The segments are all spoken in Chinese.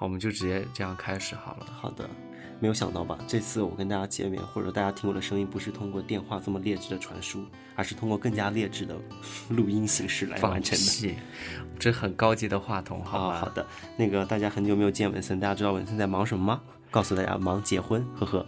好，我们就直接这样开始好了。好的，没有想到吧？这次我跟大家见面，或者大家听我的声音，不是通过电话这么劣质的传输，而是通过更加劣质的录音形式来完成的。屁，这很高级的话筒，好啊，吗？好的。那个大家很久没有见文森，大家知道文森在忙什么吗？告诉大家，忙结婚，呵呵，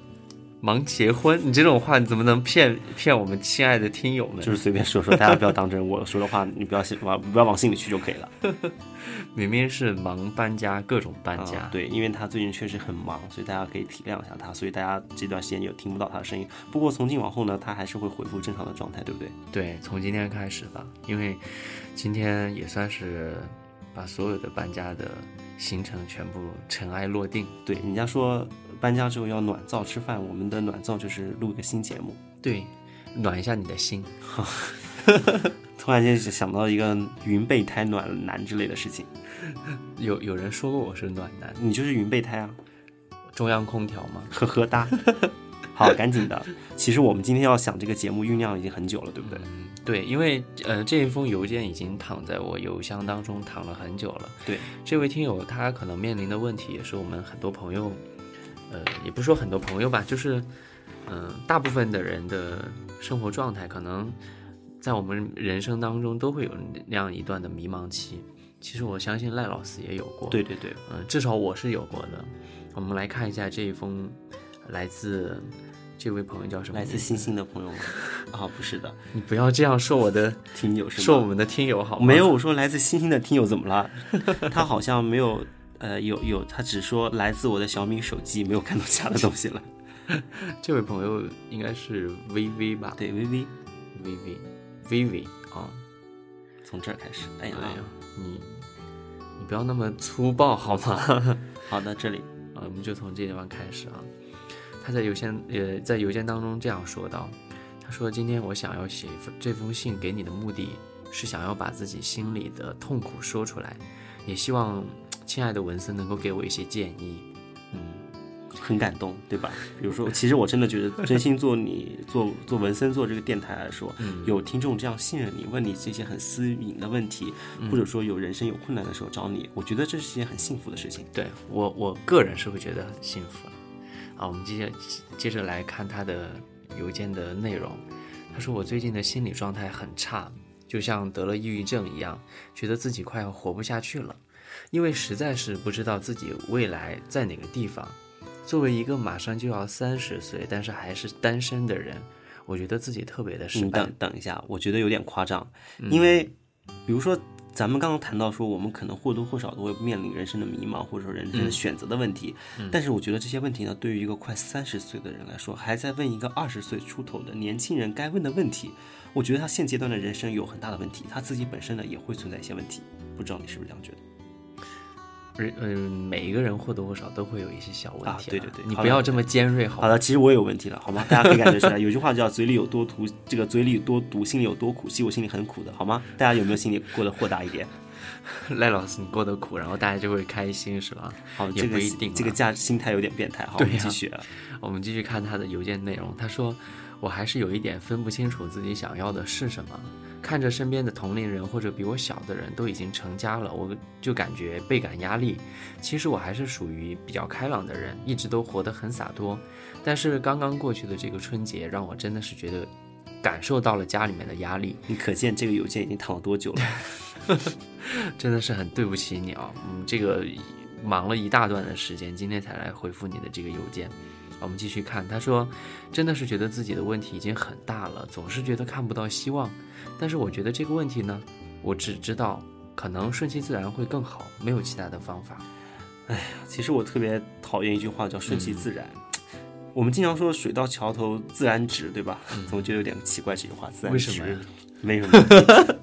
忙结婚，你这种话你怎么能骗骗我们亲爱的听友们？就是随便说说，大家不要当真。我说的话，你不要信，往不要往心里去就可以了。明明是忙搬家，各种搬家。啊对，因为他最近确实很忙，所以大家可以体谅一下他。所以大家这段时间有听不到他的声音。不过从今往后呢，他还是会恢复正常的状态，对不对？对，从今天开始吧，因为今天也算是把所有的搬家的行程全部尘埃落定。对，人家说搬家之后要暖灶吃饭，我们的暖灶就是录个新节目。对，暖一下你的心。突然间想到一个云备胎暖男之类的事情，有有人说过我是暖男，你就是云备胎啊，中央空调吗？呵呵哒。好，赶紧的。其实我们今天要想这个节目酝酿已经很久了，对不对？嗯，对，因为呃这一封邮件已经躺在我邮箱当中躺了很久了。对，这位听友他可能面临的问题，也是我们很多朋友，呃，也不说很多朋友吧，就是嗯、呃大部分的人的生活状态，可能在我们人生当中都会有那样一段的迷茫期。其实我相信赖老师也有过，对对对，嗯、至少我是有过的。我们来看一下这一封来自这位朋友叫什么？来自星星的朋友们 啊，不是的，你不要这样说我的，听友？说我们的听友好吗？没有，我说来自星星的听友怎么了？他好像没有，呃，有有，他只说来自我的小米手机，没有看到其他的东西了。这位朋友应该是微微吧？对，微微，微微，微微啊！从这儿开始。哎呀，哎呀，你你不要那么粗暴好吗？好的，这里啊，我们就从这地方开始啊。他在邮件呃在邮件当中这样说道：“他说今天我想要写一封这封信给你的目的是想要把自己心里的痛苦说出来，也希望亲爱的文森能够给我一些建议。嗯，很感动，对吧？比如说，其实我真的觉得，真心做你做做文森做这个电台来说，嗯有听众这样信任你，问你这些很私隐的问题，嗯或者说有人生有困难的时候找你，我觉得这是件很幸福的事情。对我我个人是会觉得很幸福了。好，我们接着接着来看他的邮件的内容。他说我最近的心理状态很差，就像得了抑郁症一样，觉得自己快要活不下去了，因为实在是不知道自己未来在哪个地方。作为一个马上就要三十岁，但是还是单身的人，我觉得自己特别的失败你等。等一下，我觉得有点夸张，嗯因为比如说咱们刚刚谈到说，我们可能或多或少都会面临人生的迷茫，或者说人生的嗯选择的问题。但是我觉得这些问题呢，对于一个快三十岁的人来说，还在问一个二十岁出头的年轻人该问的问题，我觉得他现阶段的人生有很大的问题，他自己本身呢也会存在一些问题。不知道你是不是这样觉得？人嗯，每一个人或多或少都会有一些小问题、啊对对对你不要这么尖锐好的，其实我也有问题了，好吗？大家可以感觉出来，有句话叫“嘴里有多毒，这个嘴里有多毒，心里有多苦”。其实我心里很苦的，好吗？大家有没有心里过得豁达一点？赖老师，你过得苦，然后大家就会开心，是吧？好，也这个不一定啊这个价心态有点变态。好，我们继续。我们继续看他的邮件内容。他说：“我还是有一点分不清楚自己想要的是什么。看着身边的同龄人或者比我小的人都已经成家了，我就感觉倍感压力。其实我还是属于比较开朗的人，一直都活得很洒脱。但是刚刚过去的这个春节，让我真的是觉得感受到了家里面的压力。你可见这个邮件已经躺了多久了？真的是很对不起你啊，嗯，这个忙了一大段的时间，今天才来回复你的这个邮件。我们继续看，他说，真的是觉得自己的问题已经很大了，总是觉得看不到希望。但是我觉得这个问题呢，我只知道可能顺其自然会更好，没有其他的方法。哎呀其实我特别讨厌一句话叫“顺嗯其自然”。我们经常说“水到桥头自然直”，对吧？怎么觉得有点奇怪？这句话自然直嗯为什么呀？没什么。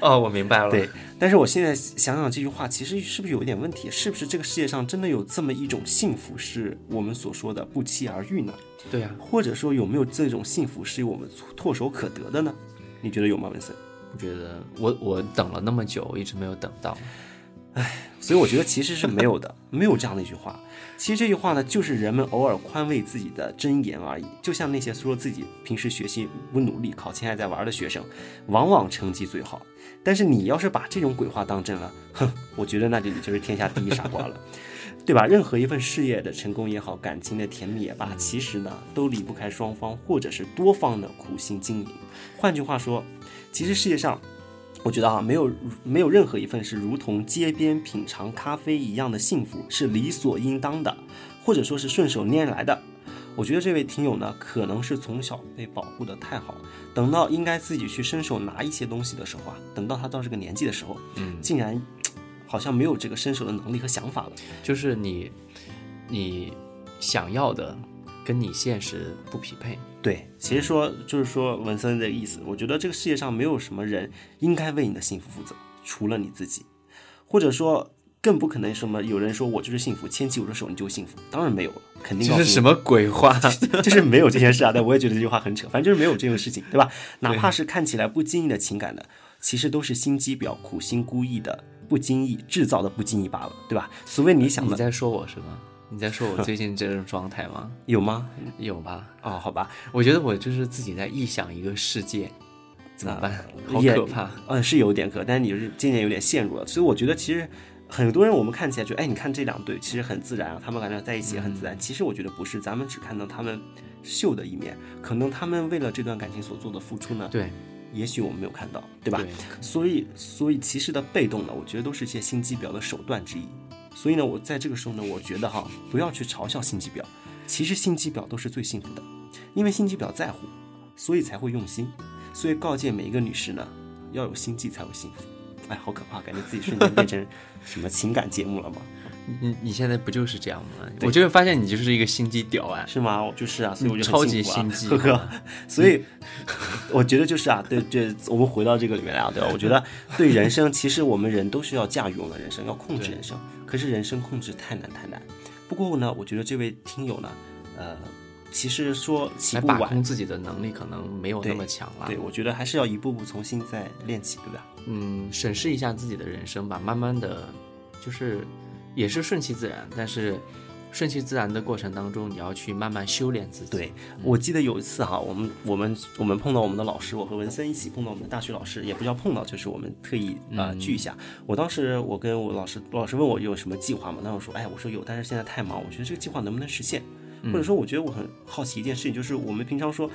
哦，我明白了。对，但是我现在想想这句话，其实是不是有一点问题？是不是这个世界上真的有这么一种幸福，是我们所说的不期而遇呢？对呀、或者说有没有这种幸福是我们唾手可得的呢？你觉得有吗，文森？我觉得我我等了那么久，一直没有等到。所以我觉得其实是没有的，没有这样的一句话。其实这句话呢，就是人们偶尔宽慰自己的箴言而已。就像那些说自己平时学习不努力，考前还在玩的学生，往往成绩最好。但是你要是把这种鬼话当真了，哼，我觉得那就你就是天下第一傻瓜了。对吧？任何一份事业的成功也好，感情的甜蜜也罢，其实呢，都离不开双方或者是多方的苦心经营。换句话说，其实世界上，我觉得啊，没有没有任何一份是如同街边品尝咖啡一样的幸福是理所应当的，或者说是顺手拈来的。我觉得这位听友呢，可能是从小被保护的太好，等到应该自己去伸手拿一些东西的时候啊，等到他到这个年纪的时候，嗯，竟然好像没有这个伸手的能力和想法了。就是你你想要的跟你现实不匹配。对，其实说就是说文森的意思，我觉得这个世界上没有什么人应该为你的幸福负责，除了你自己，或者说更不可能什么有人说我就是幸福，牵起我的手你就幸福，当然没有了，肯定这是什么鬼话？就是没有这件事啊，但我也觉得这句话很扯，反正就是没有这种事情，对吧？哪怕是看起来不经意的情感的，其实都是心机婊苦心孤诣的不经意制造的不经意罢了，对吧？所谓你想的你在说我是吗？你在说我最近这种状态吗？有吗？有吧？哦，好吧，我觉得我就是自己在臆想一个世界，怎么办？好可怕！嗯，是有点可，但是你就是渐渐有点陷入了，所以我觉得其实很多人我们看起来就哎，你看这两对其实很自然啊，他们感觉在一起也很自然。其实我觉得不是，咱们只看到他们秀的一面，可能他们为了这段感情所做的付出呢，对也许我们没有看到，对吧？对，所以，所以其实的被动呢，我觉得都是一些心机婊的手段之一。所以呢，我在这个时候呢，我觉得哈，不要去嘲笑心机婊，其实心机婊都是最幸福的，因为心机婊在乎，所以才会用心。所以告诫每一个女士呢，要有心计才会幸福。哎，好可怕，感觉自己瞬间变成什么情感节目了吗？你你现在不就是这样吗？我就会发现你就是一个心机屌啊！是吗？我就是啊，所以我就很超级心机呵呵。所以我觉得就是啊，对对，我们回到这个里面来啊，对吧？我觉得对人生，其实我们人都是要驾驭我们的人生，要控制人生。可是人生控制太难太难。不过呢，我觉得这位听友呢，呃，其实说起来把步晚，控自己的能力可能没有那么强了。对我觉得还是要一步步重新再练起，对吧？嗯，审视一下自己的人生吧，慢慢的，就是也是顺其自然，但是顺其自然的过程当中，你要去慢慢修炼自己。对，我记得有一次哈，我们我们我们碰到我们的老师，我和文森一起碰到我们的大学老师，也不叫碰到，就是我们特意呃聚一下。我当时我跟我老师，老师问我有什么计划嘛？那我说，哎，我说有，但是现在太忙，我觉得这个计划能不能实现？或者说，我觉得我很好奇一件事情，就是我们平常说。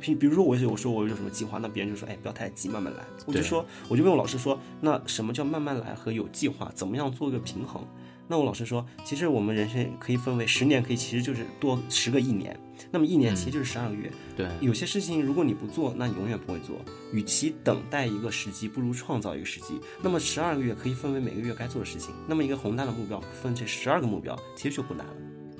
比比如说我有说我有什么计划，那别人就说哎不要太急，慢慢来。我就说我就问我老师说，那什么叫慢慢来和有计划，怎么样做一个平衡？那我老师说，其实我们人生可以分为十年，可以其实就是多十个一年。那么一年其实就是十二个月。对有些事情如果你不做，那你永远不会做。与其等待一个时机，不如创造一个时机。那么十二个月可以分为每个月该做的事情。那么一个宏大的目标分这十二个目标，其实就不难了。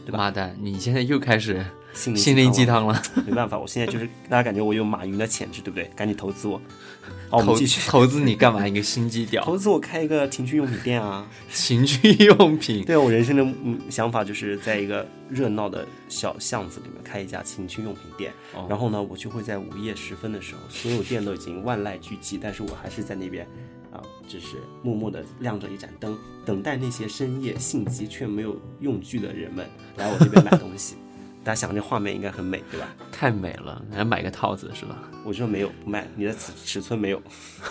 对吧妈蛋，你现在又开始心灵鸡汤汤了，没办法，我现在就是大家感觉我有马云的潜质，对不对？赶紧投资我。哦，我继续。投资你干嘛？一个心机婊，投资我开一个情趣用品店啊！情趣用品。对我人生的嗯想法就是在一个热闹的小巷子里面开一家情趣用品店，哦然后呢，我就会在午夜时分的时候，所有店都已经万籁俱寂，但是我还是在那边啊，就是默默的亮着一盏灯，等待那些深夜性急却没有用具的人们来我这边买东西。大家想这画面应该很美，对吧？太美了，还买个套子是吧？我说没有，不卖，你的尺尺寸没有，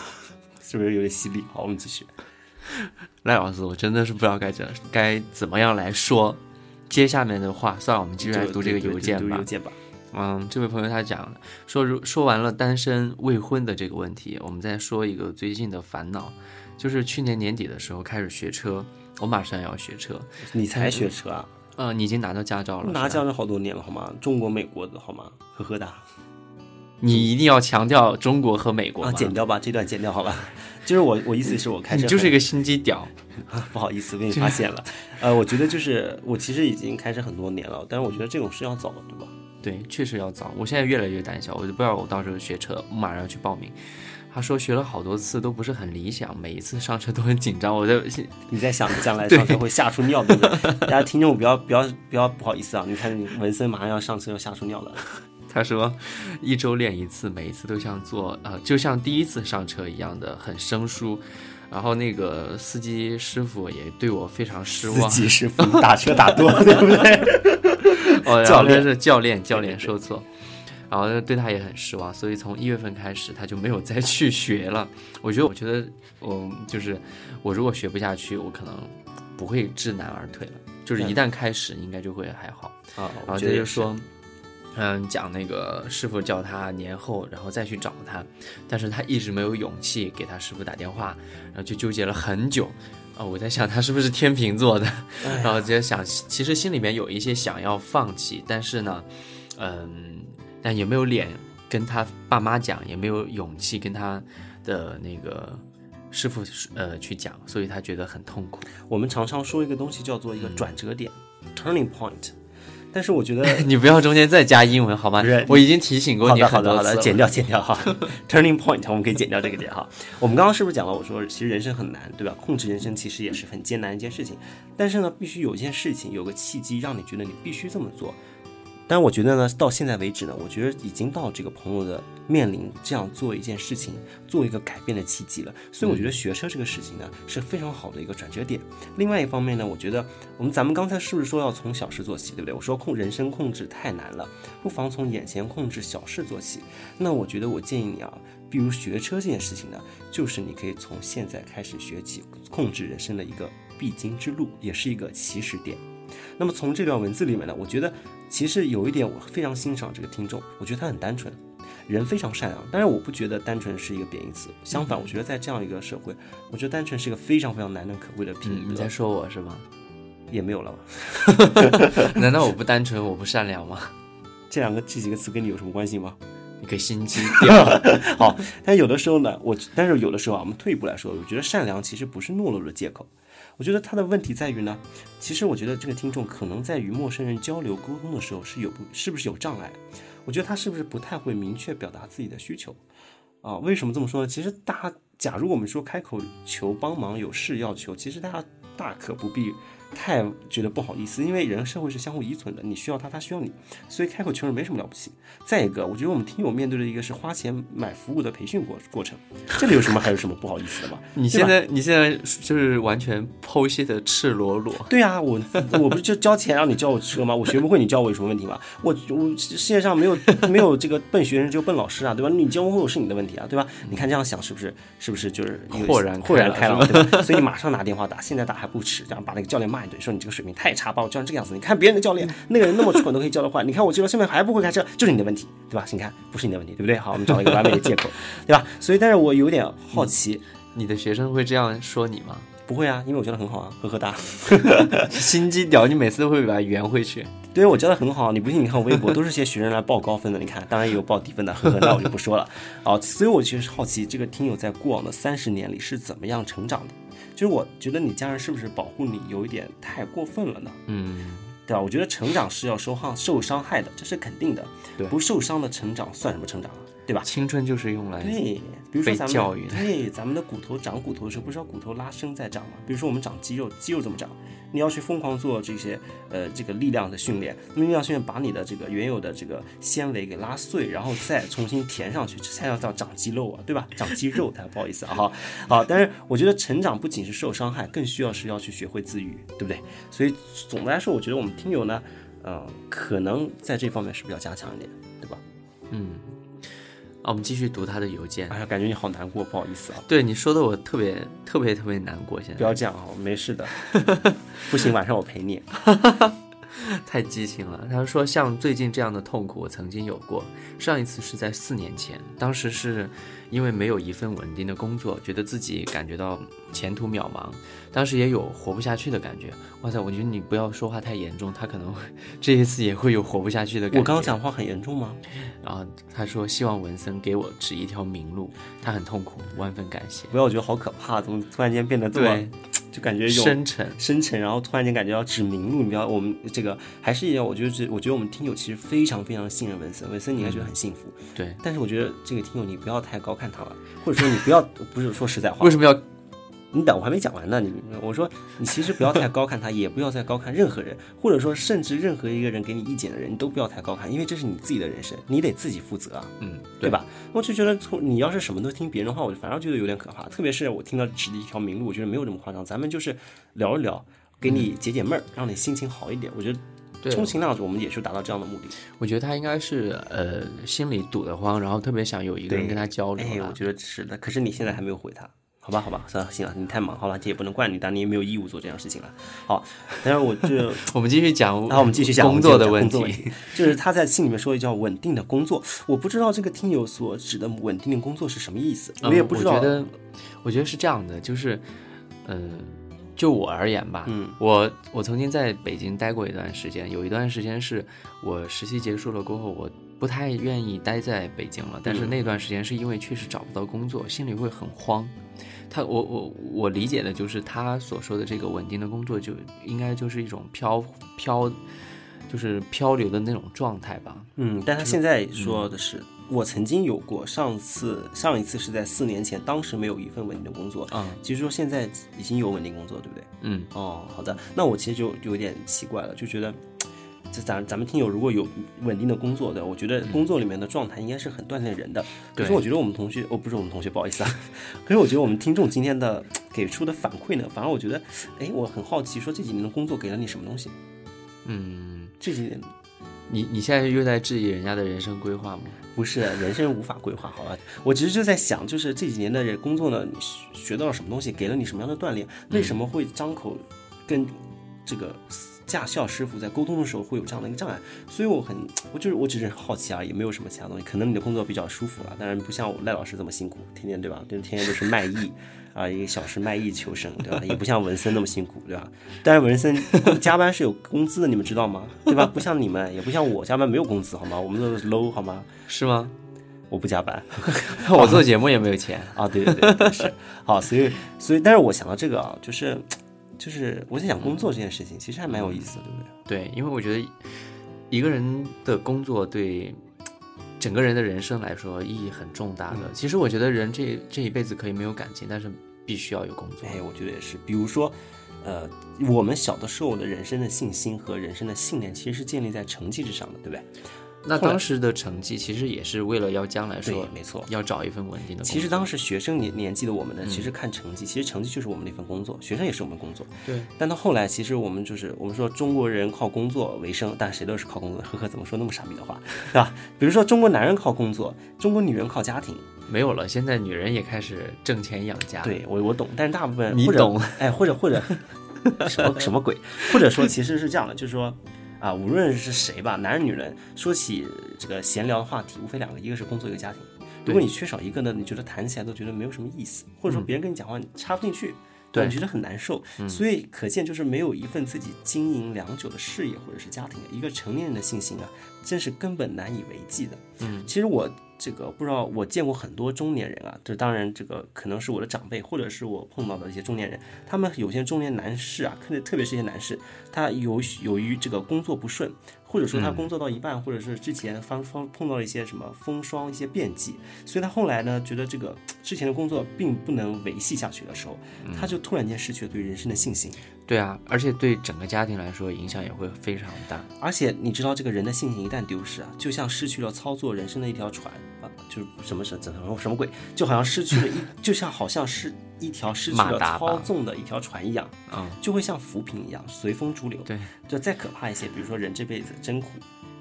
是不是有点犀利？好，我们继续。赖老师，我真的是不知道该怎该怎么样来说接下面的话。算了，我们继续来读这个邮件吧读邮。件吧。嗯，这位朋友他讲说，如说完了单身未婚的这个问题，我们再说一个最近的烦恼，就是去年年底的时候开始学车，我马上要学车。你才学车啊？嗯，你已经拿到驾照了，拿驾照好多年了，好吗？中国、美国的好吗？呵呵哒。你一定要强调中国和美国啊，吗？剪掉吧，这段剪掉好吧。就是我，我意思是我开车你就是一个心机婊。不好意思被你发现了。呃，我觉得就是我其实已经开车很多年了，但是我觉得这种是要早的，对吧？对，确实要早。我现在越来越胆小，我就不知道我到时候学车，我马上要去报名。他说学了好多次都不是很理想，每一次上车都很紧张。我在 你在想将来上车会吓出尿，对不对？大家听众不要不要不要不好意思啊！你看你文森马上要上车要吓出尿了。他说一周练一次，每一次都像做呃，就像第一次上车一样的很生疏。然后那个司机师傅也对我非常失望。司机师傅你打车打多了，对不对？哦，教练是教练，教练说错，然后对他也很失望，所以从一月份开始他就没有再去学了。我觉得，我觉得我就是我如果学不下去，我可能不会知难而退了。就是一旦开始，应该就会还好。啊，然后他就是说，嗯，讲那个师傅叫他年后，然后再去找他，但是他一直没有勇气给他师傅打电话，然后就纠结了很久。啊、我在想他是不是天秤座的，哎然后就在想，其实心里面有一些想要放弃，但是呢，嗯，但也没有脸跟他爸妈讲，也没有勇气跟他的那个师傅呃去讲，所以他觉得很痛苦。我们常常说一个东西叫做一嗯个转折点、（turning point），但是我觉得 你不要中间再加英文好吗不是？我已经提醒过好你的好的好的。剪掉剪掉哈。Turning point，我们可以剪掉这个点哈。我们刚刚是不是讲了？我说其实人生很难，对吧？控制人生其实也是很艰难一件事情。但是呢，必须有一件事情，有个契机，让你觉得你必须这么做。但是我觉得呢，到现在为止呢，我觉得已经到这个朋友的面临这样做一件事情，做一个改变的契机了。所以我觉得学车这个事情呢，是非常好的一个转折点。另外一方面呢，我觉得我们咱们刚才是不是说要从小事做起，对不对？我说控人生控制太难了，不妨从眼前控制小事做起。那我觉得我建议你啊，比如学车这件事情呢，就是你可以从现在开始学起控制人生的一个必经之路，也是一个起始点。那么从这段文字里面呢，我觉得其实有一点我非常欣赏这个听众，我觉得他很单纯，人非常善良。但是，我不觉得单纯是一个贬义词，相反，我觉得在这样一个社会，我觉得单纯是一个非常非常难能可贵的品嗯，你在。说我是吗？也没有了吧？难道我不单纯，我不善良吗？这两个这几个词跟你有什么关系吗？你个心机婊！好，但有的时候呢，我但是有的时候啊，我们退一步来说，我觉得善良其实不是懦弱的借口。我觉得他的问题在于呢，其实我觉得这个听众可能在与陌生人交流沟通的时候是有不是不是有障碍？我觉得他是不是不太会明确表达自己的需求啊？为什么这么说呢？其实大家假如我们说开口求帮忙，有事要求，其实大家大可不必太觉得不好意思，因为人社会是相互依存的，你需要他，他需要你，所以开口求人没什么了不起。再一个，我觉得我们听友面对的一个是花钱买服务的培训过过程，这里有什么还有什么不好意思的吗？你现在你现在就是完全剖析的赤裸裸。对啊，我我不是就交钱让你教我车吗？我学不会，你教我有什么问题吗？我我世界上没有没有这个笨学生，只有笨老师啊，对吧？你教不会我是你的问题啊，对吧？你看这样想是不是是不是就是有豁然豁然开开朗朗，对吧？所以你马上拿电话打，现在打还不迟，这样把那个教练骂一顿，说你这个水平太差，把我教成这个样子。你看别人的教练那个人那么蠢都可以教得坏，你看我教到现在还不会开车，就是你的问题，对吧？你看不是你的问题，对不对？好，我们找了一个完美的借口，对吧？所以，但是我有点好奇，你的学生会这样说你吗？不会啊，因为我教的很好啊，呵呵哒。心机屌，你每次都会把它圆回去。对我教的很好，你不信？你看我微博都是些学生来报高分的，你看，当然也有报低分的，呵呵，那我就不说了。好，所以我其实好奇，这个听友在过往的三十年里是怎么样成长的？就是我觉得你家人是不是保护你有一点太过分了呢？嗯，对吧？我觉得成长是要受伤受伤害的，这是肯定的。对不受伤的成长算什么成长啊？对吧？青春就是用来对，比如说咱们教育的对咱们的骨头长骨头的时候，不是要骨头拉伸在长吗？比如说我们长肌肉，肌肉怎么长？你要去疯狂做这些呃这个力量的训练，那么力量训练把你的这个原有的这个纤维给拉碎，然后再重新填上去，这才叫叫长肌肉啊，对吧？长肌肉，才不好意思啊，好，好，但是我觉得成长不仅是受伤害，更需要是要去学会自愈，对不对？所以总的来说，我觉得我们听友呢，呃，可能在这方面是比较加强一点，对吧？啊，我们继续读他的邮件。哎呀，感觉你好难过，不好意思啊。对你说的，我特别特别特别难过。现在不要这样啊，没事的。不行，晚上我陪你。太激情了。他说，像最近这样的痛苦，我曾经有过。上一次是在四年前，当时是因为没有一份稳定的工作，觉得自己感觉到前途渺茫，当时也有活不下去的感觉。哇塞，我觉得你不要说话太严重，他可能这一次也会有活不下去的感觉。我刚刚讲话很严重吗？然后他说，希望文森给我指一条明路，他很痛苦，万分感谢。不要，我觉得好可怕，怎么突然间变得这么对，就感觉有深沉。深沉，然后突然间感觉要指明路。你不要，我们这个还是一样，我觉得这，我觉得我们听友其实非常非常信任文森，文森你应该觉得很幸福。对，但是我觉得这个听友你不要太高看他了，或者说你不要，不是说实在话为，什么要你等我还没讲完呢。你我说你其实不要太高看他，也不要再高看任何人，或者说甚至任何一个人给你意见的人，你都不要太高看，因为这是你自己的人生，你得自己负责啊。嗯，对吧？我就觉得从你要是什么都听别人的话，我就反而觉得有点可怕。特别是我听到指的一条明路，我觉得没有这么夸张。咱们就是聊一聊，给你解解闷儿，让你心情好一点。我觉得对充其量我们也是达到这样的目的。我觉得他应该是呃心里堵得慌，然后特别想有一个人跟他交流哎，我觉得是的。可是你现在还没有回他，好吧，好吧，算了，行了，你太忙，好了，这也不能怪你，但你也没有义务做这样事情了。好，但是我就，我们继续讲，然后我们继续讲工作的问题。就是他在信里面说叫稳定的工作，我不知道这个听友所指的稳定的工作是什么意思，我也不知道。嗯我觉得，我觉得是这样的，就是，嗯、就我而言吧，嗯，我我曾经在北京待过一段时间，有一段时间是我实习结束了过后，我不太愿意待在北京了，但是那段时间是因为确实找不到工作，心里会很慌。他，我我我理解的就是他所说的这个稳定的工作，就应该就是一种漂漂，就是漂流的那种状态吧。嗯，但他现在说的是，我曾经有过，上次上一次是在四年前，当时没有一份稳定的工作，嗯其实说现在已经有稳定工作，对不对？嗯哦，好的，那我其实就就有点奇怪了，就觉得。这咱咱们听友如果有稳定的工作的，我觉得工作里面的状态应该是很锻炼人的。可是我觉得我们同学，哦，不是我们同学，不好意思啊。可是我觉得我们听众今天的给出的反馈呢，反而我觉得，哎，我很好奇，说这几年的工作给了你什么东西？嗯，这几年你你现在又在质疑人家的人生规划吗？不是人生无法规划，好吧？我其实就在想，就是这几年的工作呢，学到了什么东西，给了你什么样的锻炼？为什么会张口跟这个驾校师傅在沟通的时候会有这样的一个障碍？所以我很，我就是我只是好奇而已，没有什么其他东西。可能你的工作比较舒服了，当然不像我赖老师这么辛苦，天天对吧？就天天都是卖艺。啊，一个小时卖艺求生，对吧？也不像文森那么辛苦，对吧？但是文森 加班是有工资的，你们知道吗？对吧？不像你们，也不像我加班没有工资，好吗？我们都是 low，好吗？是吗？我不加班 我做节目也没有钱。啊，对对对对是好，所以所以，但是我想到这个啊，就是就是我在想工作这件事情，其实还蛮有意思的，对不对？对，因为我觉得一个人的工作对整个人的人生来说意义很重大的。其实我觉得人这这一辈子可以没有感情，但是必须要有工作。哎，我觉得也是。比如说，呃，我们小的时候的人生的信心和人生的信念，其实是建立在成绩之上的，对不对？那当时的成绩其实也是为了要将来说，没错。要找一份稳定的。其实当时学生年年纪的我们呢，其实看成绩，其实成绩就是我们的一份工作，学生也是我们工作。对，但到后来，其实我们就是我们说中国人靠工作为生，但谁都是靠工作。呵呵，怎么说那么傻逼的话，对吧？比如说中国男人靠工作，中国女人靠家庭。没有了，现在女人也开始挣钱养家。，对我我懂，但是大部分或者你懂，哎，或者或者 什么什么鬼，或者说其实是这样的，就是说啊，无论是谁吧，男人女人说起这个闲聊的话题，无非两个，一个是工作，一个家庭。如果你缺少一个呢，你觉得谈起来都觉得没有什么意思，或者说别人跟你讲话你插不进去。对你觉得很难受，所以可见就是没有一份自己经营良久的事业或者是家庭，一个成年人的信心啊，真是根本难以为继的。嗯，其实我这个不知道，我见过很多中年人啊，这当然这个可能是我的长辈，或者是我碰到的一些中年人，他们有些中年男士啊，特别特别是一些男士，他由由于这个工作不顺，或者说他工作到一半，或者是之前方方碰到了一些什么风霜、一些变季，所以他后来呢，觉得这个之前的工作并不能维系下去的时候，他就突然间失去了对人生的信心。对啊，而且对整个家庭来说影响也会非常大。而且你知道，这个人的信心一旦丢失啊，就像失去了操作人生的一条船啊，就是什么什怎么什么鬼，就好像失去了一，就像好像是一条失去了操纵的一条船一样，嗯，就会像浮萍一样随风逐流。对，就再可怕一些，比如说人这辈子真苦，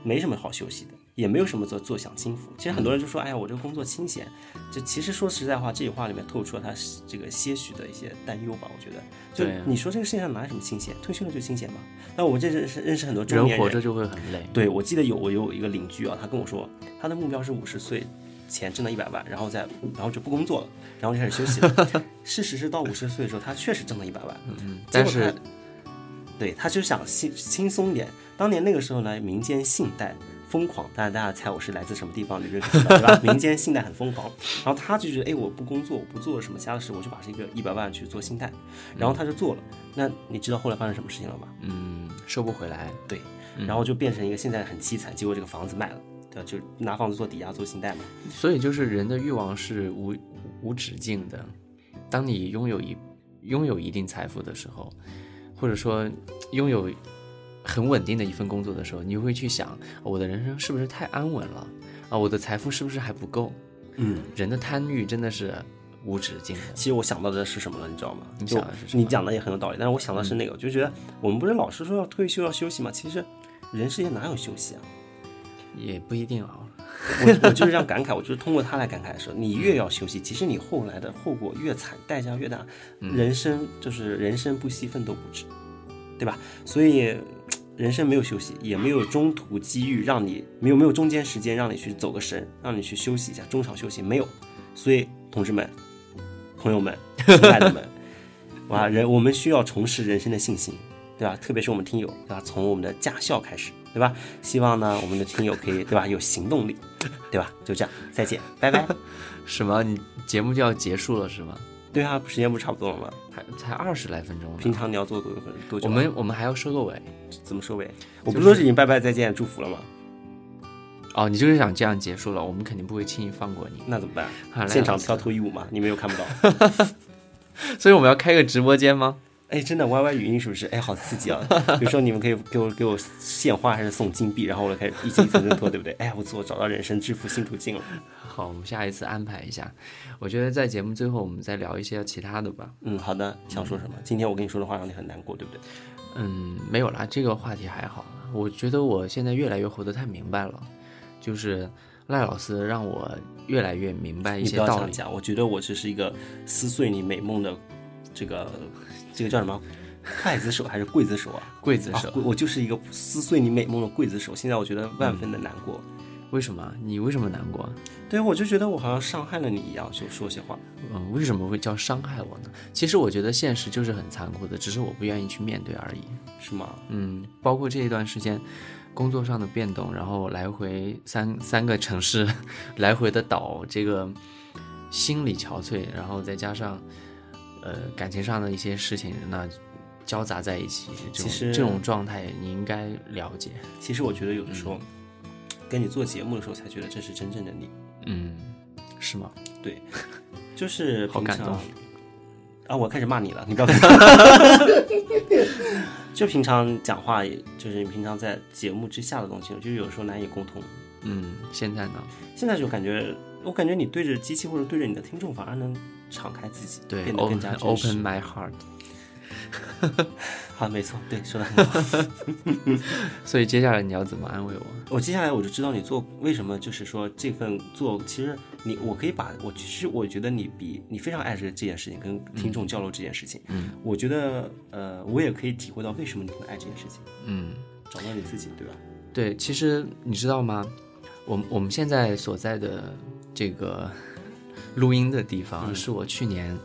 没什么好休息的，也没有什么做坐享清福。其实很多人就说，哎呀，我这个工作清闲。就其实说实在话，这句话里面透出了他这个些许的一些担忧吧。我觉得，就你说这个世界上哪有什么清闲？退休了就清闲嘛。那我这认识认识很多中年人活着就会很累。对，我记得有我有一个邻居啊，他跟我说，他的目标是五十岁前挣到一百万，然后再然后就不工作了，然后就开始休息了。事实是到五十岁的时候，他确实挣了一百万，嗯，但是对他就想轻轻松一点。当年那个时候呢，民间信贷疯狂，当然大家猜我是来自什么地方，你就知道对吧？民间信贷很疯狂，然后他就觉得，哎，我不工作，我不做什么其他的事，我就把这个一百万去做信贷，然后他就做了。那你知道后来发生什么事情了吗？嗯收不回来。对，然后就变成一个现在很凄惨，结果这个房子卖了，对吧？就拿房子做抵押做信贷嘛。所以就是人的欲望是无无止境的。当你拥有一拥有一定财富的时候，或者说拥有很稳定的一份工作的时候，你会去想，我的人生是不是太安稳了啊？我的财富是不是还不够？嗯，人的贪欲真的是无止境的。其实我想到的是什么了？你知道吗？你就想的是什么你讲的也很有道理，但是我想的是那个，我就觉得我们不是老是说要退休要休息吗？其实人世间哪有休息啊？也不一定啊。我我就是这样感慨，我就是通过他来感慨说，你越要休息，其实你后来的后果越惨，代价越大，人生就是人生不息，奋斗不止，对吧？所以人生没有休息，也没有中途机遇让你没有没有中间时间让你去走个神，让你去休息一下，中场休息没有。所以同志们、朋友们、亲爱的们，哇，人我们需要重拾人生的信心，对吧？特别是我们听友，对吧？从我们的驾校开始，对吧？希望呢，我们的听友可以，对吧？有行动力，对吧？就这样，再见，拜拜。什么？你节目就要结束了是吗？对啊，时间不是差不多了吗？还才二十来分钟呢。平常你要做多久分多久啊？我们我们还要收个尾怎么收尾？我不是说已经拜拜再见祝福了吗？哦，你就是想这样结束了，我们肯定不会轻易放过你。那怎么办现场跳脱衣舞吗？你们又看不到。所以我们要开个直播间吗？哎，真的 YY 语音是不是？哎，好刺激啊！比如说你们可以给我给我献花还是送金币，然后我就开始一级一层层脱，对不对？哎，不错，找到人生致富新途径了。好，我们下一次安排一下。我觉得在节目最后，我们再聊一些其他的吧。嗯，好的，想说什么？今天我跟你说的话让你很难过，对不对？嗯，没有啦，这个话题还好。我觉得我现在越来越活得太明白了，就是赖老师让我越来越明白一些道理。样讲，我觉得我只是一个撕碎你美梦的这个这个叫什么刽子手还是刽子手啊？刽子手，啊我就是一个撕碎你美梦的刽子手。现在我觉得万分的难过。为什么？你为什么难过？对，我就觉得我好像伤害了你一样，就说些话。嗯，为什么会叫伤害我呢？其实我觉得现实就是很残酷的，只是我不愿意去面对而已。是吗？嗯，包括这一段时间工作上的变动，然后来回三三个城市 来回的倒，这个心理憔悴，然后再加上呃感情上的一些事情，那交杂在一起，其实这种状态你应该了解。其实我觉得有的时候，跟你做节目的时候才觉得这是真正的你。嗯，是吗？对，就是 好感动啊！我开始骂你了，你不要看。就平常讲话，也就是你平常在节目之下的东西，就是有时候难以沟通。嗯，现在呢？现在就感觉，我感觉你对着机器或者对着你的听众，反而能敞开自己，对变得更加，open my heart。好，没错，对，说的很好。所以接下来你要怎么安慰我？我接下来我就知道你做为什么，就是说这份做，其实你我可以把我其实我觉得你比你非常爱这这件事情，跟听众交流这件事情，嗯，我觉得呃，我也可以体会到为什么你会爱这件事情，嗯。找到你自己，对吧？对，其实你知道吗？我们我们现在所在的这个录音的地方，是我去年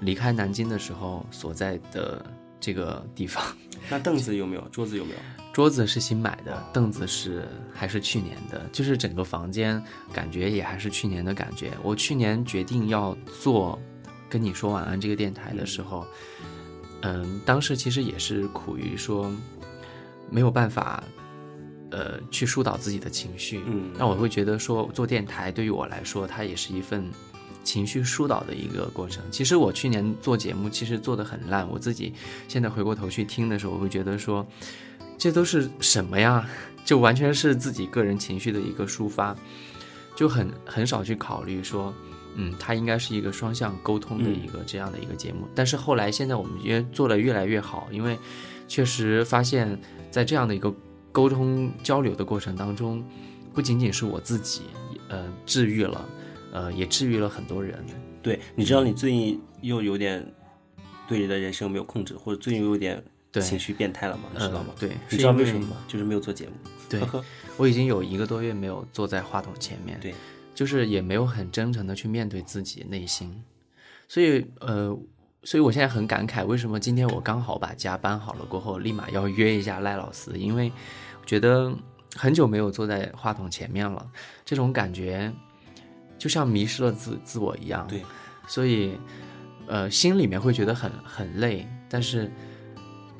离开南京的时候所在的这个地方。那凳子有没有？桌子有没有？桌子是新买的，凳子是还是去年的，就是整个房间感觉也还是去年的感觉。我去年决定要做跟你说晚安这个电台的时候，嗯，当时其实也是苦于说没有办法，呃，去疏导自己的情绪。嗯那我会觉得说做电台对于我来说，它也是一份情绪疏导的一个过程。其实我去年做节目，其实做的很烂，我自己现在回过头去听的时候，我会觉得说，这都是什么呀？就完全是自己个人情绪的一个抒发，就很很少去考虑说。嗯，它应该是一个双向沟通的一个这样的一个节目，但是后来现在我们也做的越来越好，因为确实发现，在这样的一个沟通交流的过程当中，不仅仅是我自己，呃，治愈了，呃，也治愈了很多人。对，你知道你最近又有点对你的人生没有控制，或者最近又有点对情绪变态了吗？你知道吗？呃对你知道为为什么吗？就是没有做节目。对我已经有一个多月没有坐在话筒前面，对，就是也没有很真诚的去面对自己内心，所以呃，所以我现在很感慨，为什么今天我刚好把家搬好了过后，立马要约一下赖老师，因为觉得很久没有坐在话筒前面了，这种感觉就像迷失了自自我一样，对，所以呃心里面会觉得很很累，但是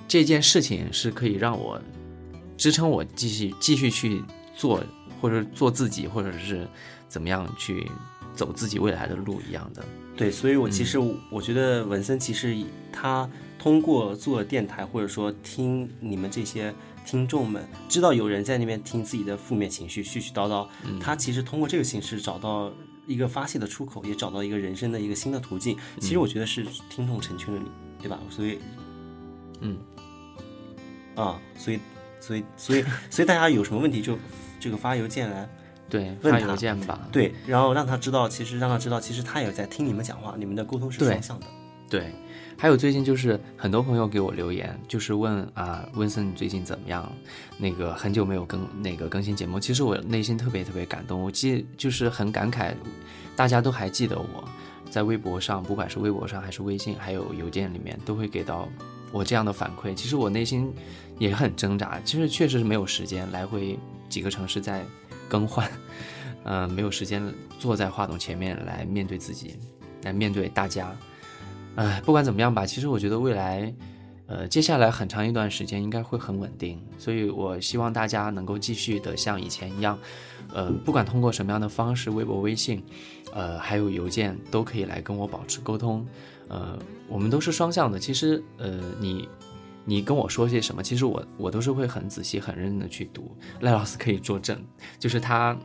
这件事情是可以让我支撑我继续继续去做，或者做自己，或者是怎么样去走自己未来的路一样的。对，所以我其实嗯我觉得文森其实他通过做电台，或者说听你们这些听众们，知道有人在那边听自己的负面情绪絮絮叨叨，嗯他其实通过这个形式找到一个发泄的出口，也找到一个人生的一个新的途径。其嗯实我觉得是听众成全了你，对吧？所以，嗯，啊，所以，所以，所以，所以大家有什么问题就这个发邮件来。对，发邮件吧。对，然后让他知道，其实让他知道，其实他也在听你们讲话，你们的沟通是双向的。对，还有最近就是很多朋友给我留言，就是问啊，温森你最近怎么样？那个很久没有更那个更新节目，其实我内心特别特别感动，我记就是很感慨，大家都还记得我在微博上，不管是微博上还是微信，还有邮件里面，都会给到我这样的反馈。其实我内心也很挣扎，其实确实是没有时间来回几个城市在更换，呃，没有时间坐在话筒前面来面对自己，来面对大家。哎，不管怎么样吧，其实我觉得未来，呃，接下来很长一段时间应该会很稳定，所以我希望大家能够继续的像以前一样，呃，不管通过什么样的方式，微博、微信，呃，还有邮件，都可以来跟我保持沟通。呃，我们都是双向的，其实，呃，你你跟我说些什么，其实我我都是会很仔细、很认真的去读。赖老师可以作证，就是他。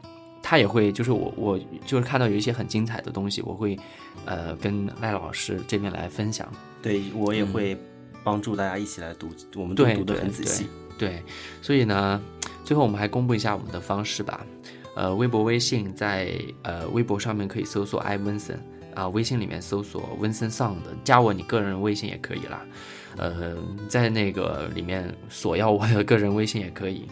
他也会，就是我，我就是看到有一些很精彩的东西，我会，呃，跟赖老师这边来分享。对我也会帮助大家一起来读，我们都对读的对很仔细。对，所以呢，最后我们还公布一下我们的方式吧。呃，微博、微信在呃微博上面可以搜索艾文森啊，微信里面搜索温森桑的，加我你个人微信也可以啦。呃，在那个里面索要我的个人微信也可以。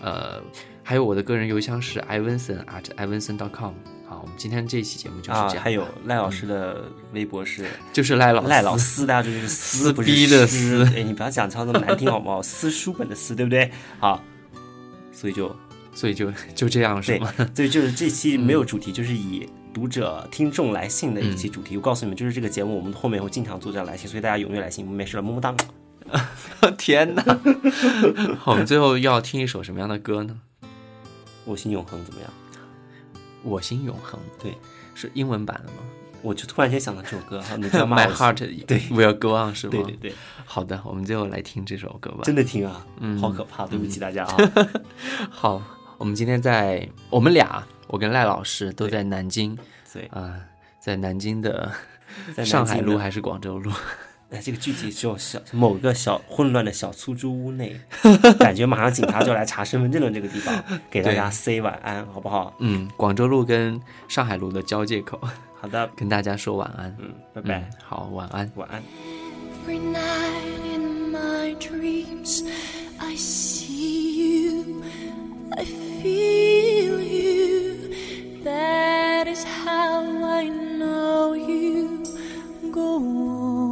呃，还有我的个人邮箱是 ivenson at ivenson.com。好，我们今天这一期节目就是啊这，样。还有赖老师的微博是 就是赖老赖老师师，大家就是撕撕不是逼的撕撕，哎，你不要讲唱那么难听好不好？撕书本的撕，对不对？好，所以就 所以就就这样是对吗？，所以就是这期没有主题，就是以读者听众来信的一期主题。我告诉你们，就是这个节目，我们后面会经常做这样来信，所以大家踊跃来信。没事了，么么哒。天哪！好，我们最后要听一首什么样的歌呢？我心永恒怎么样？我心永恒，对，是英文版的吗我就突然间想到这首歌，哈？My。heart 对 will go on 是吗？对对对，好的，我们最后来听这首歌吧。真的听啊，嗯好可怕，对不起大家啊。好，我们今天在我们俩，我跟赖老师都在南京对，啊、在南京的在上海路还是广州路？哎，这个具体只有小某个小混乱的小出租屋内，感觉马上警察就要来查身份证的这个地方，给大家 say 晚安，好不好？嗯，广州路跟上海路的交界口，好的，跟大家说晚安。嗯，拜嗯拜，，好，晚安。晚安。Every night in my dreams, I see you, I feel you. That is how I know you go on.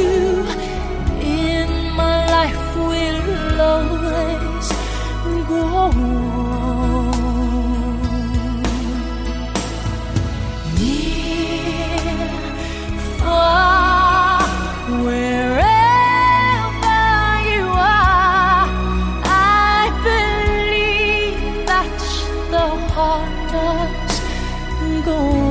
go. Near, far, wherever you are, I believe that the heart does go